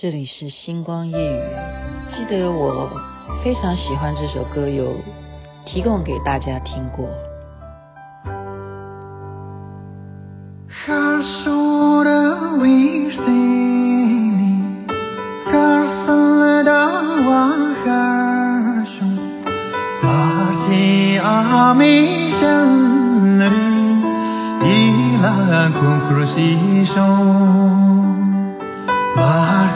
这里是星光夜语。记得我非常喜欢这首歌，有提供给大家听过。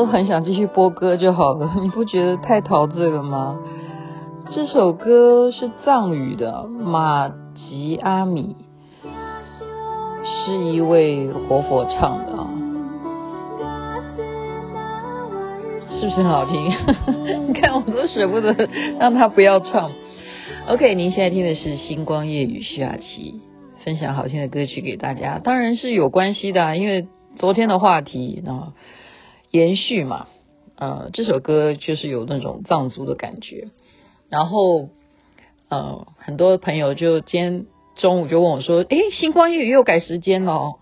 都很想继续播歌就好了，你不觉得太陶醉了吗？这首歌是藏语的，玛吉阿米是一位活佛唱的啊，是不是很好听？你看我都舍不得让他不要唱。OK，您现在听的是星光夜雨徐雅琪分享好听的歌曲给大家，当然是有关系的啊，因为昨天的话题啊延续嘛，呃，这首歌就是有那种藏族的感觉，然后呃，很多朋友就今天中午就问我说，诶，星光夜语又改时间了，哦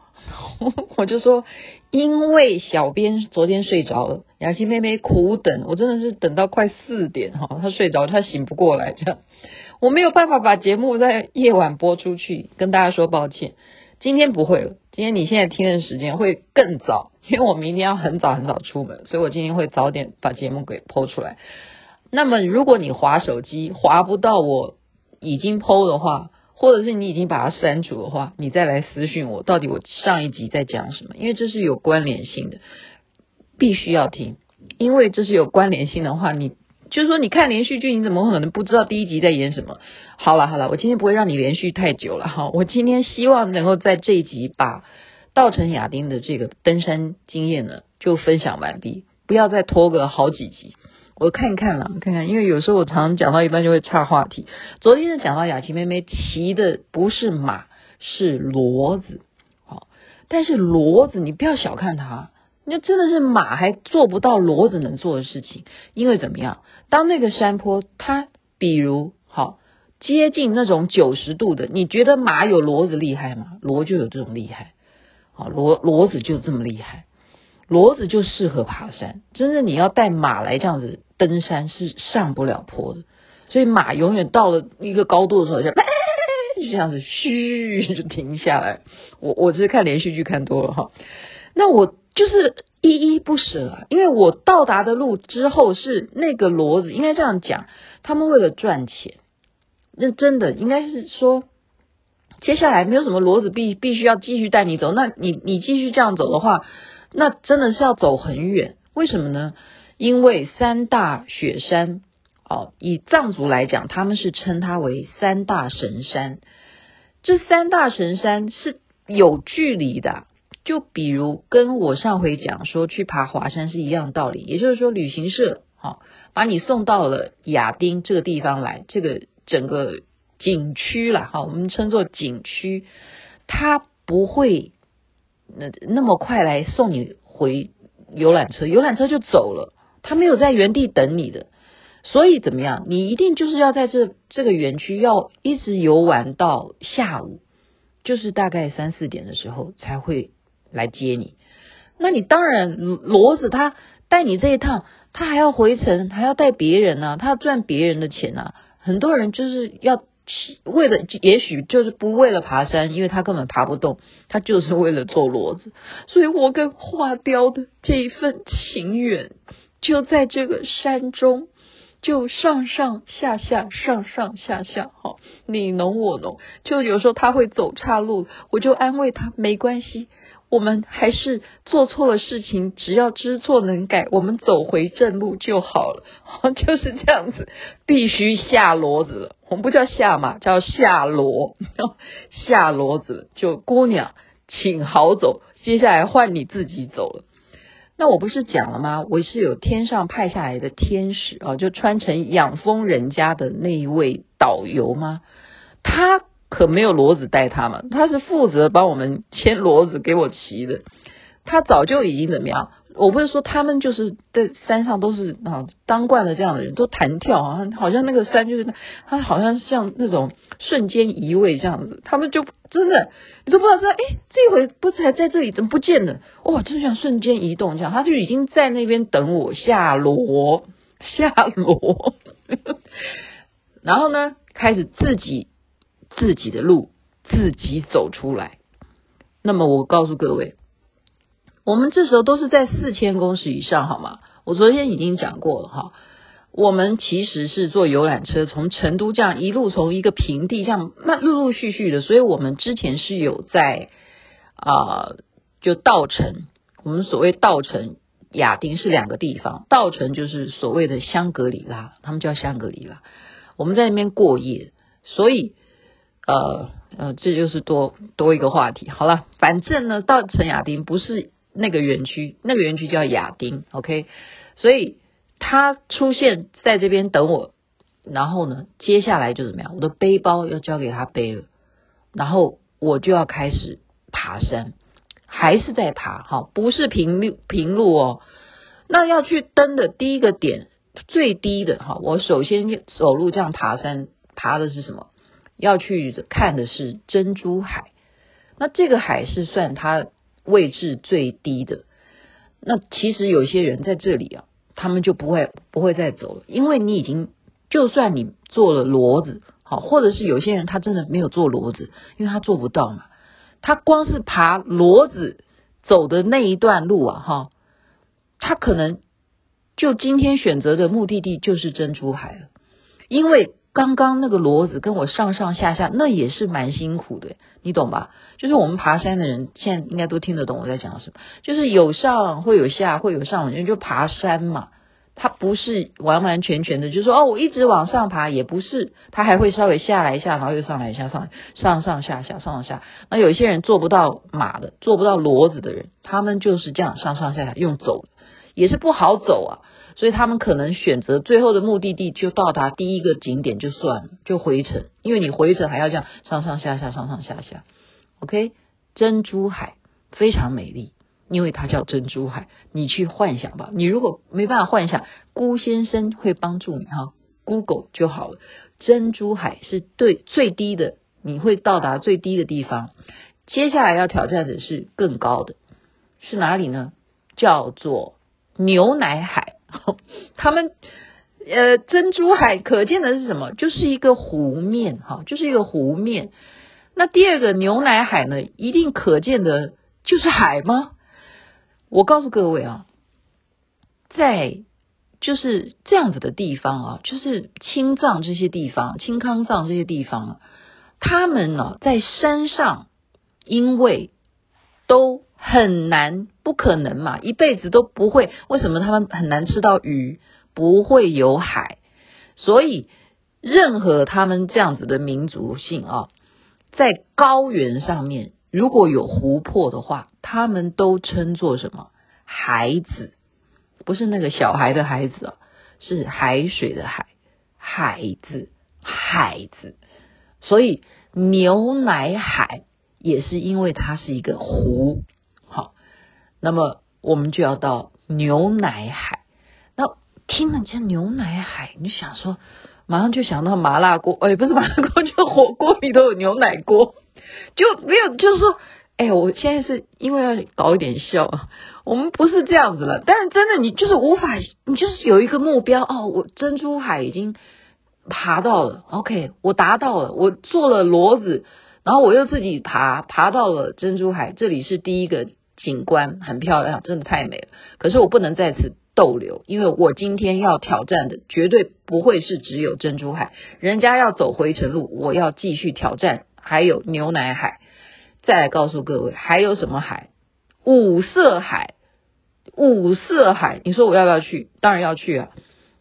我就说，因为小编昨天睡着了，雅琪妹妹苦等，我真的是等到快四点哈，她睡着，她醒不过来这样。我没有办法把节目在夜晚播出去，跟大家说抱歉。今天不会了，今天你现在听的时间会更早，因为我明天要很早很早出门，所以我今天会早点把节目给 po 出来。那么，如果你划手机划不到我已经 po 的话，或者是你已经把它删除的话，你再来私讯我，到底我上一集在讲什么？因为这是有关联性的，必须要听，因为这是有关联性的话，你。就是说，你看连续剧，你怎么可能不知道第一集在演什么？好了好了，我今天不会让你连续太久了哈。我今天希望能够在这一集把稻城亚丁的这个登山经验呢就分享完毕，不要再拖个好几集。我看一看了，看看，因为有时候我常常讲到一半就会岔话题。昨天呢讲到雅琪妹妹骑的不是马，是骡子。好，但是骡子你不要小看它。那真的是马还做不到骡子能做的事情，因为怎么样？当那个山坡它比如好接近那种九十度的，你觉得马有骡子厉害吗？骡就有这种厉害，好骡骡子就这么厉害，骡子就适合爬山。真的你要带马来这样子登山是上不了坡的，所以马永远到了一个高度的时候就就这样子嘘就停下来。我我是看连续剧看多了哈，那我。就是依依不舍啊，因为我到达的路之后是那个骡子，应该这样讲，他们为了赚钱，那真的应该是说，接下来没有什么骡子必必须要继续带你走，那你你继续这样走的话，那真的是要走很远。为什么呢？因为三大雪山哦，以藏族来讲，他们是称它为三大神山，这三大神山是有距离的。就比如跟我上回讲说去爬华山是一样道理，也就是说旅行社好把你送到了亚丁这个地方来，这个整个景区啦，好，我们称作景区，他不会那那么快来送你回游览车，游览车就走了，他没有在原地等你的，所以怎么样，你一定就是要在这这个园区要一直游玩到下午，就是大概三四点的时候才会。来接你，那你当然骡子他带你这一趟，他还要回程，还要带别人啊，他要赚别人的钱啊。很多人就是要为了，也许就是不为了爬山，因为他根本爬不动，他就是为了坐骡子。所以我跟花雕的这一份情缘，就在这个山中，就上上下下，上上下下，好，你侬我侬。就有时候他会走岔路，我就安慰他，没关系。我们还是做错了事情，只要知错能改，我们走回正路就好了。就是这样子，必须下骡子了。我们不叫下马，叫下骡。下骡子，就姑娘，请好走，接下来换你自己走了。那我不是讲了吗？我是有天上派下来的天使啊，就穿成养蜂人家的那一位导游吗？他可没有骡子带他们，他是负责帮我们牵骡子给我骑的。他早就已经怎么样？我不是说他们就是在山上都是啊当惯了这样的人，都弹跳啊，好像那个山就是他好像像那种瞬间移位这样子，他们就真的。你都不知道说，哎，这回不是还在这里，怎么不见了？哇，就像瞬间移动这样，他就已经在那边等我下骡，下骡，然后呢，开始自己自己的路自己走出来。那么我告诉各位，我们这时候都是在四千公尺以上，好吗？我昨天已经讲过了哈。我们其实是坐游览车，从成都这样一路从一个平地这样慢陆陆续续的，所以我们之前是有在啊、就稻城，我们所谓稻城亚丁是两个地方，稻城就是所谓的香格里拉，他们叫香格里拉，我们在那边过夜，所以呃呃，这就是多多一个话题。好了，反正呢，到陈亚丁不是那个园区，那个园区叫亚丁，OK，所以。他出现在这边等我，然后呢，接下来就怎么样？我的背包要交给他背了，然后我就要开始爬山，还是在爬，哈，不是平路平路哦。那要去登的第一个点，最低的哈，我首先走路这样爬山，爬的是什么？要去看的是珍珠海。那这个海是算它位置最低的。那其实有些人在这里啊。他们就不会不会再走了，因为你已经就算你做了骡子，好，或者是有些人他真的没有做骡子，因为他做不到嘛。他光是爬骡子走的那一段路啊，哈，他可能就今天选择的目的地就是珍珠海了，因为刚刚那个骡子跟我上上下下，那也是蛮辛苦的，你懂吧？就是我们爬山的人现在应该都听得懂我在讲什么，就是有上会有下，会有上，人就爬山嘛。它不是完完全全的，就是说哦，我一直往上爬，也不是，它还会稍微下来一下，然后又上来一下，上上上下下，上上下。那有些人做不到马的，做不到骡子的人，他们就是这样上上下下用走，也是不好走啊。所以他们可能选择最后的目的地就到达第一个景点就算了，就回程，因为你回程还要这样上上下下，上上下下。OK，珍珠海非常美丽。因为它叫珍珠海，你去幻想吧。你如果没办法幻想，辜先生会帮助你哈，Google 就好了。珍珠海是对最低的，你会到达最低的地方。接下来要挑战的是更高的，是哪里呢？叫做牛奶海。他们呃，珍珠海可见的是什么？就是一个湖面哈，就是一个湖面。那第二个牛奶海呢，一定可见的就是海吗？我告诉各位啊，在就是这样子的地方啊，就是青藏这些地方、青康藏这些地方啊，他们呢、在山上，因为都很难，不可能嘛，一辈子都不会。为什么他们很难吃到鱼？不会有海，所以任何他们这样子的民族性啊，在高原上面。如果有湖泊的话，他们都称作什么？孩子，不是那个小孩的孩子啊，是海水的海，海子，海子。所以牛奶海也是因为它是一个湖。那么我们就要到牛奶海。那听了这牛奶海，你想说，马上就想到麻辣锅，哎，不是麻辣锅，就火锅里头有牛奶锅。就没有，就是说，哎，我现在是因为要搞一点笑，我们不是这样子了。但是真的，你就是无法，你就是有一个目标哦。我珍珠海已经爬到了，OK，我达到了，我做了骡子，然后我又自己爬，爬到了珍珠海，这里是第一个景观，很漂亮，真的太美了。可是我不能在此逗留，因为我今天要挑战的绝对不会是只有珍珠海，人家要走回程路，我要继续挑战。还有牛奶海，再来告诉各位还有什么海？五色海，五色海，你说我要不要去？当然要去啊！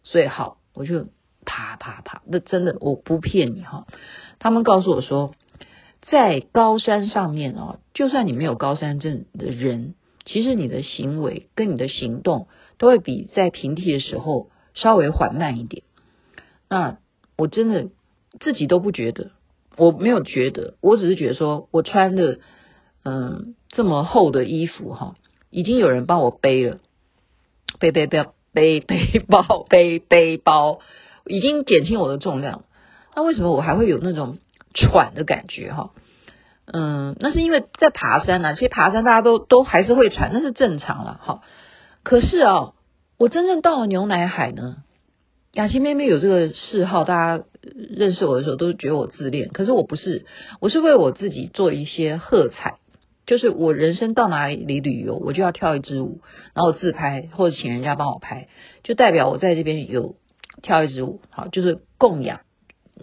所以好，我就爬爬爬，那真的我不骗你哈。他们告诉我说，在高山上面哦，就算你没有高山症的人，其实你的行为跟你的行动都会比在平地的时候稍微缓慢一点。那我真的自己都不觉得，我没有觉得，我只是觉得说我穿的嗯这么厚的衣服哈，已经有人帮我背了，背背背背背包背背包，已经减轻我的重量。那为什么我还会有那种喘的感觉哈？嗯，那是因为在爬山呐，其实爬山大家都都还是会喘，那是正常了哈。可是啊，我真正到了牛奶海呢，雅琪妹妹有这个嗜好，大家认识我的时候都觉得我自恋，可是我不是，我是为我自己做一些喝彩，就是我人生到哪里旅游，我就要跳一支舞，然后自拍或者请人家帮我拍，就代表我在这边有跳一支舞，好，就是供养。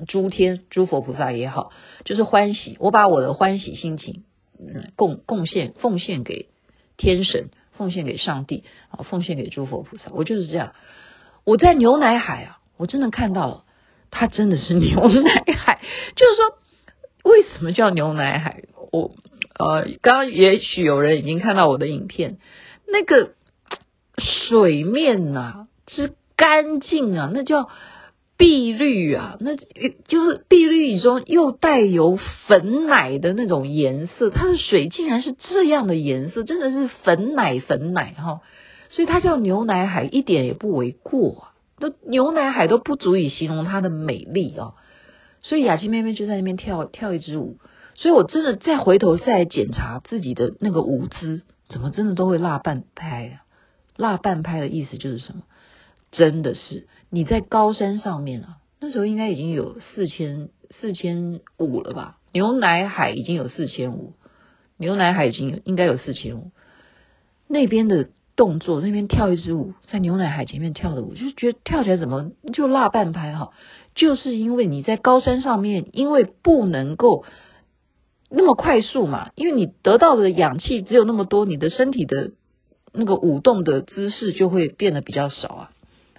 诸天诸佛菩萨也好，就是欢喜，我把我的欢喜心情，嗯，贡贡献奉献给天神，奉献给上帝，啊，奉献给诸佛菩萨，我就是这样。我在牛奶海啊，我真的看到了，它真的是牛奶海。就是说，为什么叫牛奶海？我呃，刚刚也许有人已经看到我的影片，那个水面呐、啊，之干净啊，那叫。碧绿啊，那就是碧绿中又带有粉奶的那种颜色，它的水竟然是这样的颜色，真的是粉奶粉奶哈，所以它叫牛奶海一点也不为过啊，那牛奶海都不足以形容它的美丽啊，所以雅琪妹妹就在那边跳跳一支舞，所以我真的再回头再检查自己的那个舞姿，怎么真的都会落半拍啊？落半拍的意思就是什么？真的是你在高山上面啊，那时候应该已经有四千四千五了吧？牛奶海已经有四千五，牛奶海已经有应该有四千五。那边的动作，那边跳一支舞，在牛奶海前面跳的舞，就觉得跳起来怎么就落半拍哈？就是因为你在高山上面，因为不能够那么快速嘛，因为你得到的氧气只有那么多，你的身体的那个舞动的姿势就会变得比较少啊。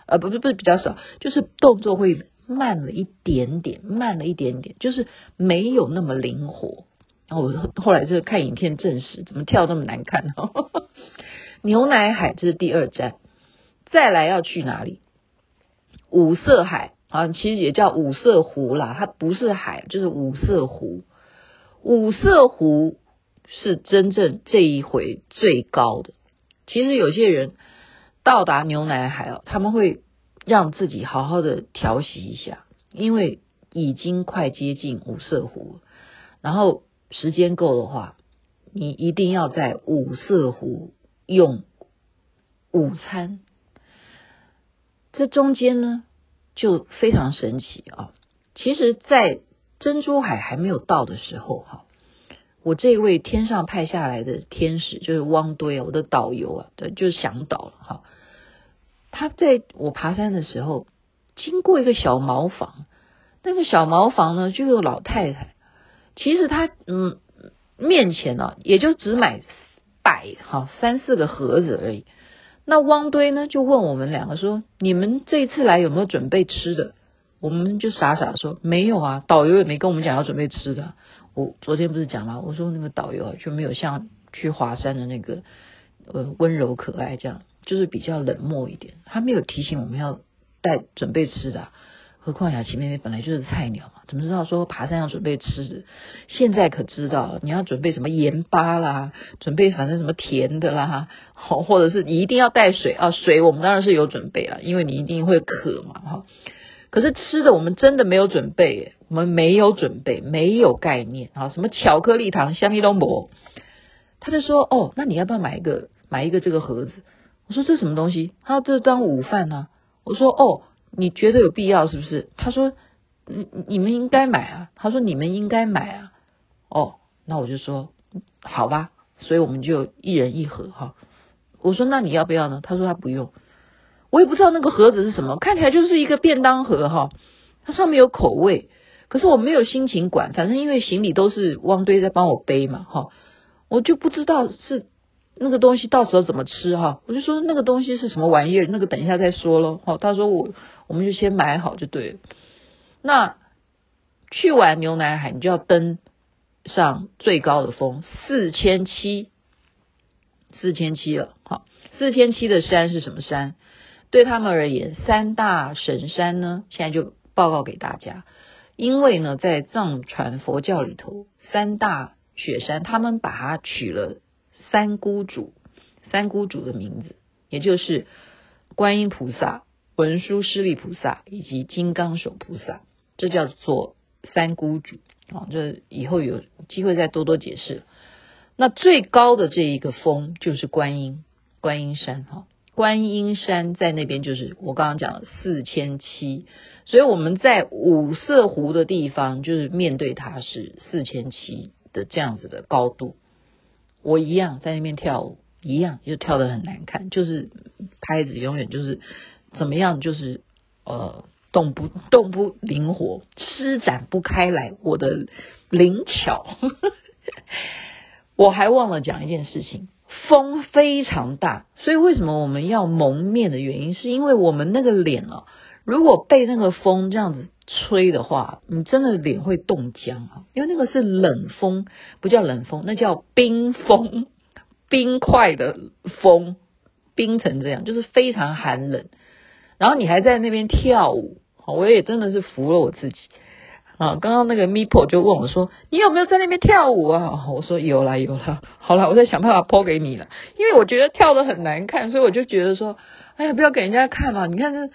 呃，不是不是比较少，就是动作会慢了一点点，慢了一点点，就是没有那么灵活。然后我后来就看影片证实，怎么跳那么难看呢？牛奶海这是第二站，再来要去哪里？五色海啊，其实也叫五色湖啦，它不是海，就是五色湖。五色湖是真正这一回最高的。其实有些人。到达牛奶海哦，他们会让自己好好的调息一下，因为已经快接近五色湖，然后时间够的话，你一定要在五色湖用午餐。这中间呢，就非常神奇啊！其实，在珍珠海还没有到的时候，哈，我这位天上派下来的天使就是汪堆，我的导游啊，对，就是向导了，哈。他在我爬山的时候，经过一个小茅房，那个小茅房呢，就有老太太。其实他嗯面前呢、也就只买摆哈三四个盒子而已。那汪堆呢，就问我们两个说：“你们这一次来有没有准备吃的？”我们就傻傻说：“没有啊，导游也没跟我们讲要准备吃的。”我昨天不是讲吗？我说那个导游啊，就没有像去华山的那个呃温柔可爱这样。就是比较冷漠一点，他没有提醒我们要带准备吃的，何况雅琪妹妹本来就是菜鸟嘛，怎么知道说爬山要准备吃的？现在可知道你要准备什么盐巴啦，准备反正什么甜的啦，好或者是你一定要带水啊，水我们当然是有准备啊，因为你一定会渴嘛，哈。可是吃的我们真的没有准备，我们没有准备，没有概念啊，什么巧克力糖、香蜜东博，他就说哦，那你要不要买一个买一个这个盒子？我说这什么东西？他说这当午饭呢、我说哦，你觉得有必要是不是？他说你你们应该买啊。他说你们应该买啊。哦，那我就说好吧。所以我们就一人一盒哈。我说那你要不要呢？他说他不用。我也不知道那个盒子是什么，看起来就是一个便当盒哈。它上面有口味，可是我没有心情管，反正因为行李都是汪堆在帮我背嘛哈，我就不知道是。那个东西到时候怎么吃哈？我就说那个东西是什么玩意儿？那个等一下再说喽。好，他说我我们就先买好就对了。那去完牛奶海，你就要登上最高的峰四千七，四千七了。好，四千七的山是什么山？对他们而言，三大神山呢，现在就报告给大家。因为呢，在藏传佛教里头，三大雪山，他们把它取了三姑主，三姑主的名字，也就是观音菩萨、文殊师利菩萨以及金刚手菩萨，这叫做三姑主啊。这以后有机会再多多解释。那最高的这一个峰就是观音，观音山哈。观音山在那边，就是我刚刚讲的四千七，所以我们在五色湖的地方，就是面对它是四千七的这样子的高度。我一样在那边跳舞，一样就跳得很难看，就是拍子永远就是怎么样，就是呃动不动不灵活，施展不开来我的灵巧。我还忘了讲一件事情。风非常大，所以为什么我们要蒙面的原因，是因为我们那个脸啊，如果被那个风这样子吹的话，你真的脸会冻僵啊，因为那个是冷风，不叫冷风，那叫冰风，冰块的风，冰成这样，就是非常寒冷。然后你还在那边跳舞，我也真的是服了我自己。啊，刚刚那个 Mipo 就问我说：“你有没有在那边跳舞啊？”我说：“有啦，有啦。”好啦，我在想办法 po 给你了，因为我觉得跳得很难看，所以我就觉得说：“哎呀，不要给人家看嘛。”你看这，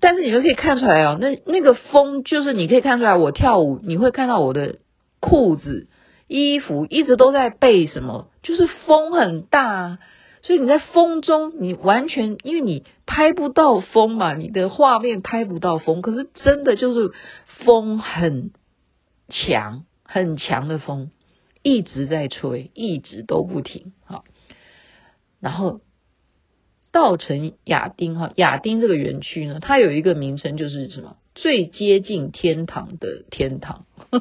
但是你就可以看出来哦，那那个风就是你可以看出来，我跳舞你会看到我的裤子、衣服一直都在被什么，就是风很大，所以你在风中，你完全因为你拍不到风嘛，你的画面拍不到风，可是真的就是。风很强，很强的风一直在吹，一直都不停。哈，然后稻城亚丁哈，亚丁这个园区呢，它有一个名称，就是什么最接近天堂的天堂。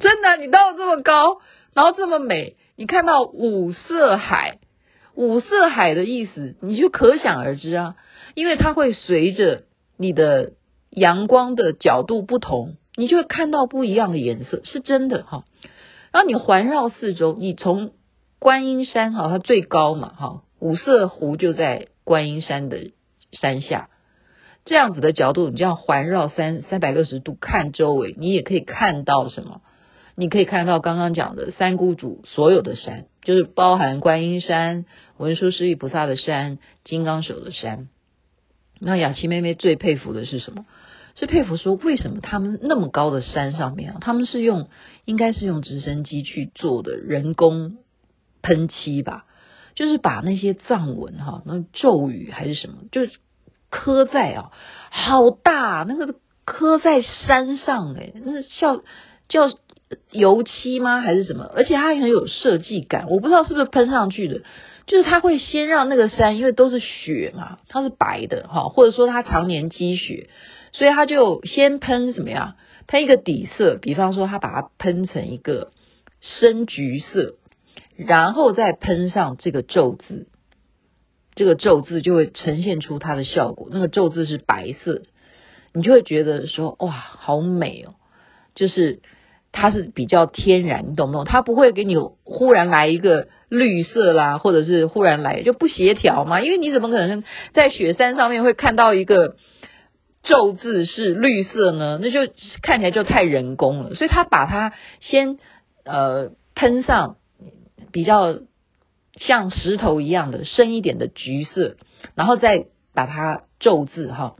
真的，你到这么高，然后这么美，你看到五色海，五色海的意思你就可想而知啊，因为它会随着你的。阳光的角度不同，你就会看到不一样的颜色，是真的哈。然后你环绕四周，你从观音山哈，它最高嘛哈，五色湖就在观音山的山下，这样子的角度，你这样环绕三三百六十度看周围，你也可以看到什么？你可以看到刚刚讲的三姑主所有的山，就是包含观音山、文殊师利菩萨的山、金刚手的山。那雅琪妹妹最佩服的是什么？是佩服说，为什么他们那么高的山上面啊，他们是用应该是用直升机去做的人工喷漆吧？就是把那些藏文哈，那咒语还是什么，就刻在啊，好大那个刻在山上诶，那是叫叫油漆吗？还是什么？而且它很有设计感，我不知道是不是喷上去的。就是它会先让那个山，因为都是雪嘛，它是白的哈，或者说它常年积雪，所以它就先喷什么呀？喷一个底色，比方说它把它喷成一个深橘色，然后再喷上这个咒字，这个咒字就会呈现出它的效果。那个咒字是白色，你就会觉得说哇，好美哦，就是。它是比较天然，你懂不懂？它不会给你忽然来一个绿色啦，或者是忽然来就不协调嘛。因为你怎么可能在雪山上面会看到一个咒字是绿色呢？那就看起来就太人工了。所以他把它先呃喷上比较像石头一样的深一点的橘色，然后再把它咒字哈，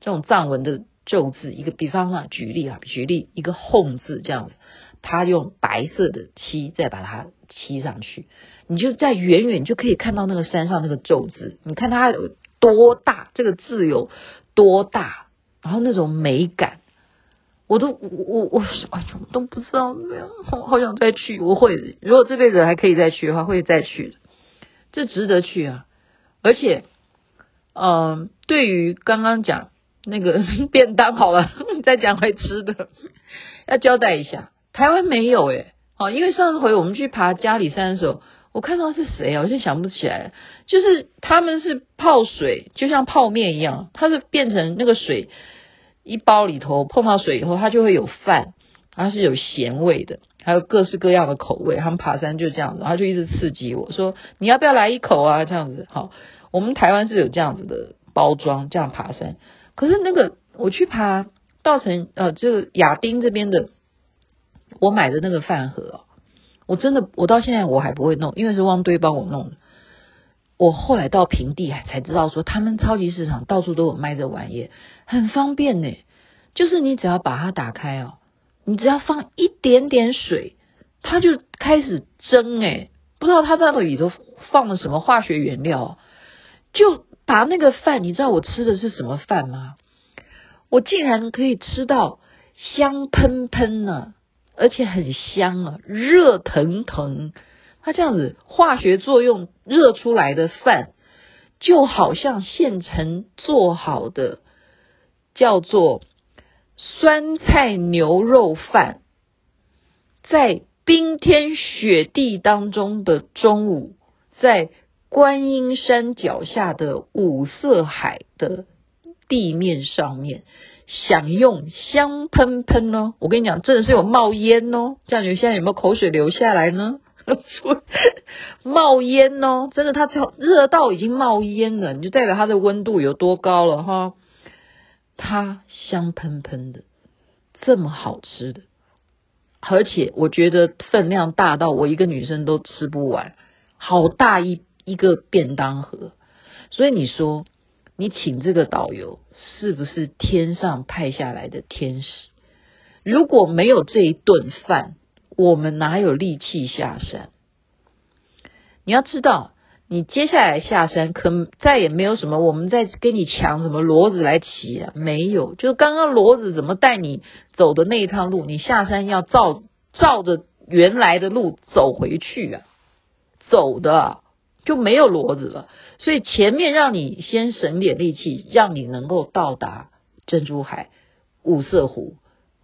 这种藏文的。咒字一个比方啊，举例啊，举例一个哄字这样子，他用白色的漆再把它漆上去，你就在远远就可以看到那个山上那个咒字，你看它有多大，这个字有多大，然后那种美感，我都我我我哎呦都不知道怎么样，好好想再去，我会如果这辈子还可以再去的话，会再去，这值得去啊，而且嗯、对于刚刚讲。那个 便当好了，再讲回吃的，要交代一下，台湾没有诶，哦，因为上回我们去爬嘉里山的时候，我看到是谁啊？我就想不起来。就是他们是泡水，就像泡面一样，它是变成那个水一包里头碰到水以后，它就会有饭，它是有咸味的，还有各式各样的口味。他们爬山就这样子，他就一直刺激我说：“你要不要来一口啊？”这样子，好，我们台湾是有这样子的包装，这样爬山。可是那个我去爬稻城呃，就亚丁这边的。我买的那个饭盒，我真的，我到现在我还不会弄，因为是汪堆帮我弄的。我后来到平地才知道，说他们超级市场到处都有卖这玩意，很方便呢。就是你只要把它打开哦，你只要放一点点水，它就开始蒸哎，不知道它在那里头放了什么化学原料，就把那个饭，你知道我吃的是什么饭吗？我竟然可以吃到香喷喷呢。而且很香啊，热腾腾，它这样子化学作用热出来的饭，就好像现成做好的，叫做酸菜牛肉饭，在冰天雪地当中的中午，在观音山脚下的五色海的地面上面。享用香喷喷哦！我跟你讲，真的是有冒烟哦。这样你现在有没有口水流下来呢？冒烟哦，真的，它热到已经冒烟了，你就代表它的温度有多高了哈。它香喷喷的，这么好吃的，而且我觉得分量大到我一个女生都吃不完，好大一一个便当盒。所以你说。你请这个导游是不是天上派下来的天使？如果没有这一顿饭，我们哪有力气下山？你要知道，你接下来下山可再也没有什么，我们在跟你抢什么骡子来骑啊？没有，就是刚刚骡子怎么带你走的那一趟路，你下山要照照着原来的路走回去啊，走的。就没有骡子了，所以前面让你先省点力气，让你能够到达珍珠海、五色湖，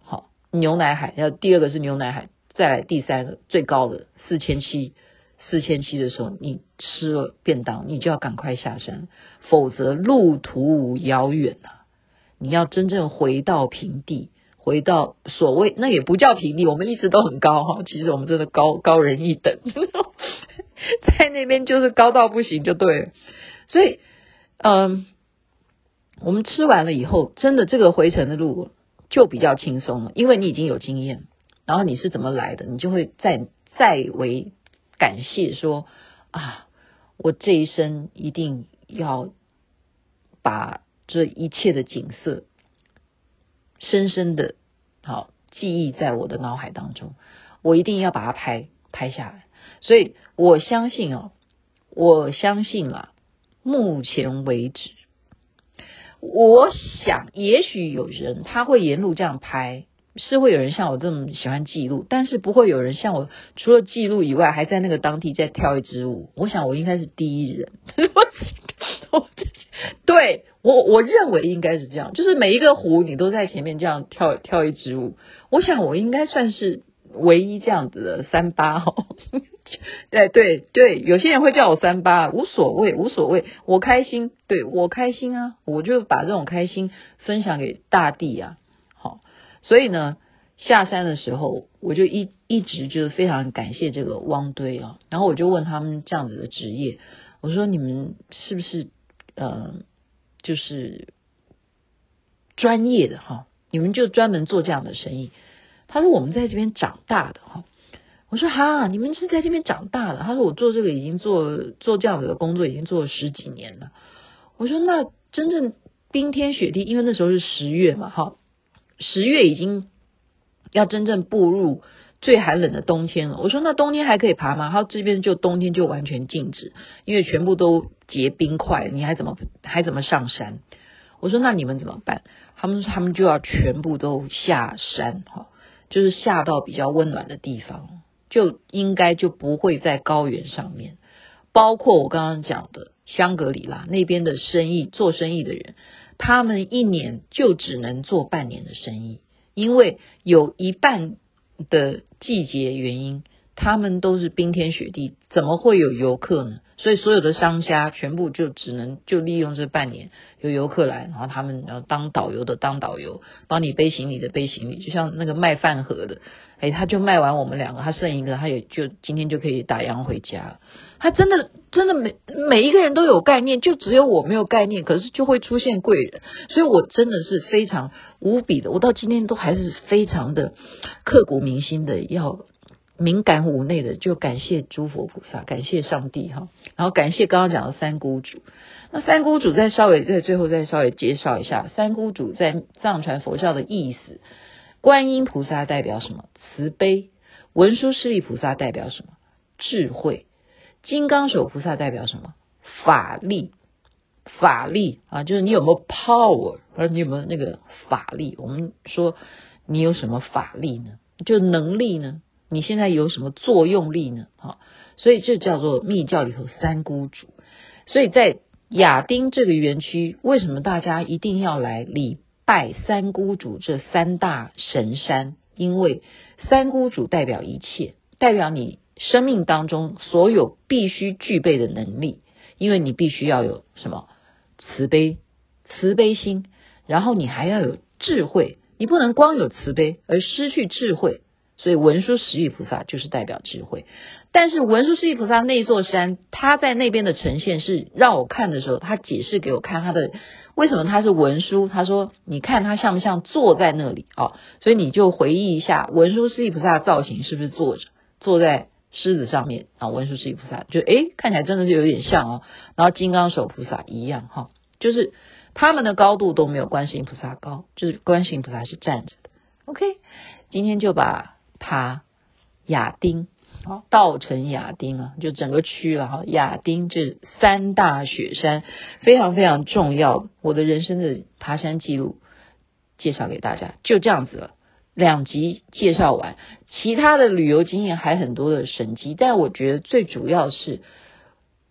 好，牛奶海，要第二个是牛奶海，再来第三个最高的四千七，四千七的时候，你吃了便当，你就要赶快下山，否则路途遥远啊！你要真正回到平地，回到所谓那也不叫平地，我们一直都很高哈，其实我们真的高高人一等。在那边就是高到不行，就对。所以，嗯，我们吃完了以后，真的这个回程的路就比较轻松了，因为你已经有经验，然后你是怎么来的，你就会再再为感谢说啊，我这一生一定要把这一切的景色深深的好记忆在我的脑海当中，我一定要把它拍拍下来。所以我相信哦，我相信啊。目前为止，我想也许有人他会沿路这样拍，是会有人像我这么喜欢记录，但是不会有人像我，除了记录以外，还在那个当地再跳一支舞。我想我应该是第一人。我 对，我我认为应该是这样，就是每一个湖你都在前面这样跳跳一支舞。我想我应该算是唯一这样子的三八哦。对对对，有些人会叫我三八，无所谓，无所谓，我开心，对，我开心啊，我就把这种开心分享给大地啊，好，所以呢，下山的时候，我就一一直就是非常感谢这个汪堆啊，然后我就问他们这样子的职业，我说你们是不是呃，就是专业的哈，你们就专门做这样的生意？他说我们在这边长大的哈。我说哈，你们是在这边长大的。他说我做这个已经做做这样子的工作已经做了十几年了。我说那真正冰天雪地，因为那时候是十月嘛，哈，十月已经要真正步入最寒冷的冬天了。我说那冬天还可以爬吗？他说这边就冬天就完全禁止，因为全部都结冰块，你还怎么还怎么上山？我说那你们怎么办？他们他们就要全部都下山，哈，就是下到比较温暖的地方。就应该就不会在高原上面，包括我刚刚讲的香格里拉那边的生意，做生意的人，他们一年就只能做半年的生意，因为有一半的季节原因，他们都是冰天雪地，怎么会有游客呢？所以所有的商家全部就只能就利用这半年有游客来，然后他们然后当导游的当导游，帮你背行李的背行李，就像那个卖饭盒的，哎，他就卖完我们两个，他剩一个，他也就今天就可以打烊回家。他真的真的每每一个人都有概念，就只有我没有概念，可是就会出现贵人，所以我真的是非常无比的，我到今天都还是非常的刻骨铭心的要。敏感五内的，就感谢诸佛菩萨，感谢上帝哈，然后感谢刚刚讲的三姑主。那三姑主再稍微在最后再稍微介绍一下，三姑主在藏传佛教的意思。观音菩萨代表什么？慈悲。文殊师利菩萨代表什么？智慧。金刚手菩萨代表什么？法力。法力啊，就是你有没有 power，而你有没有那个法力？我们说你有什么法力呢？就能力呢？你现在有什么作用力呢？哈，所以这叫做密教里头三姑主。所以在亚丁这个园区，为什么大家一定要来礼拜三姑主这三大神山？因为三姑主代表一切，代表你生命当中所有必须具备的能力。因为你必须要有什么慈悲、慈悲心，然后你还要有智慧，你不能光有慈悲而失去智慧。所以文殊师利菩萨就是代表智慧，但是文殊师利菩萨那座山，他在那边的呈现是让我看的时候，他解释给我看他的为什么他是文殊，他说你看他像不像坐在那里哦，所以你就回忆一下文殊师利菩萨的造型是不是坐着，坐在狮子上面啊？文殊师利菩萨就诶看起来真的是有点像哦，然后金刚手菩萨一样哈，就是他们的高度都没有观世音菩萨高，就是观世音菩萨是站着的。OK，今天就把。他亚丁，好，稻城亚丁啊，就整个区了哈。亚丁这三大雪山非常非常重要，我的人生的爬山记录介绍给大家，就这样子了。两集介绍完，其他的旅游经验还很多的神迹，但我觉得最主要是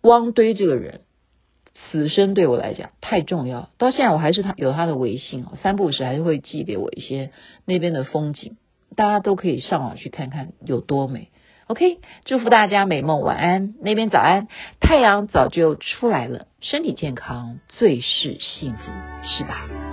汪堆这个人，此生对我来讲太重要。到现在我还是他有他的微信哦，三不五时还是会寄给我一些那边的风景。大家都可以上网去看看有多美。OK，祝福大家美梦晚安，那边早安，太阳早就出来了，身体健康最是幸福，是吧？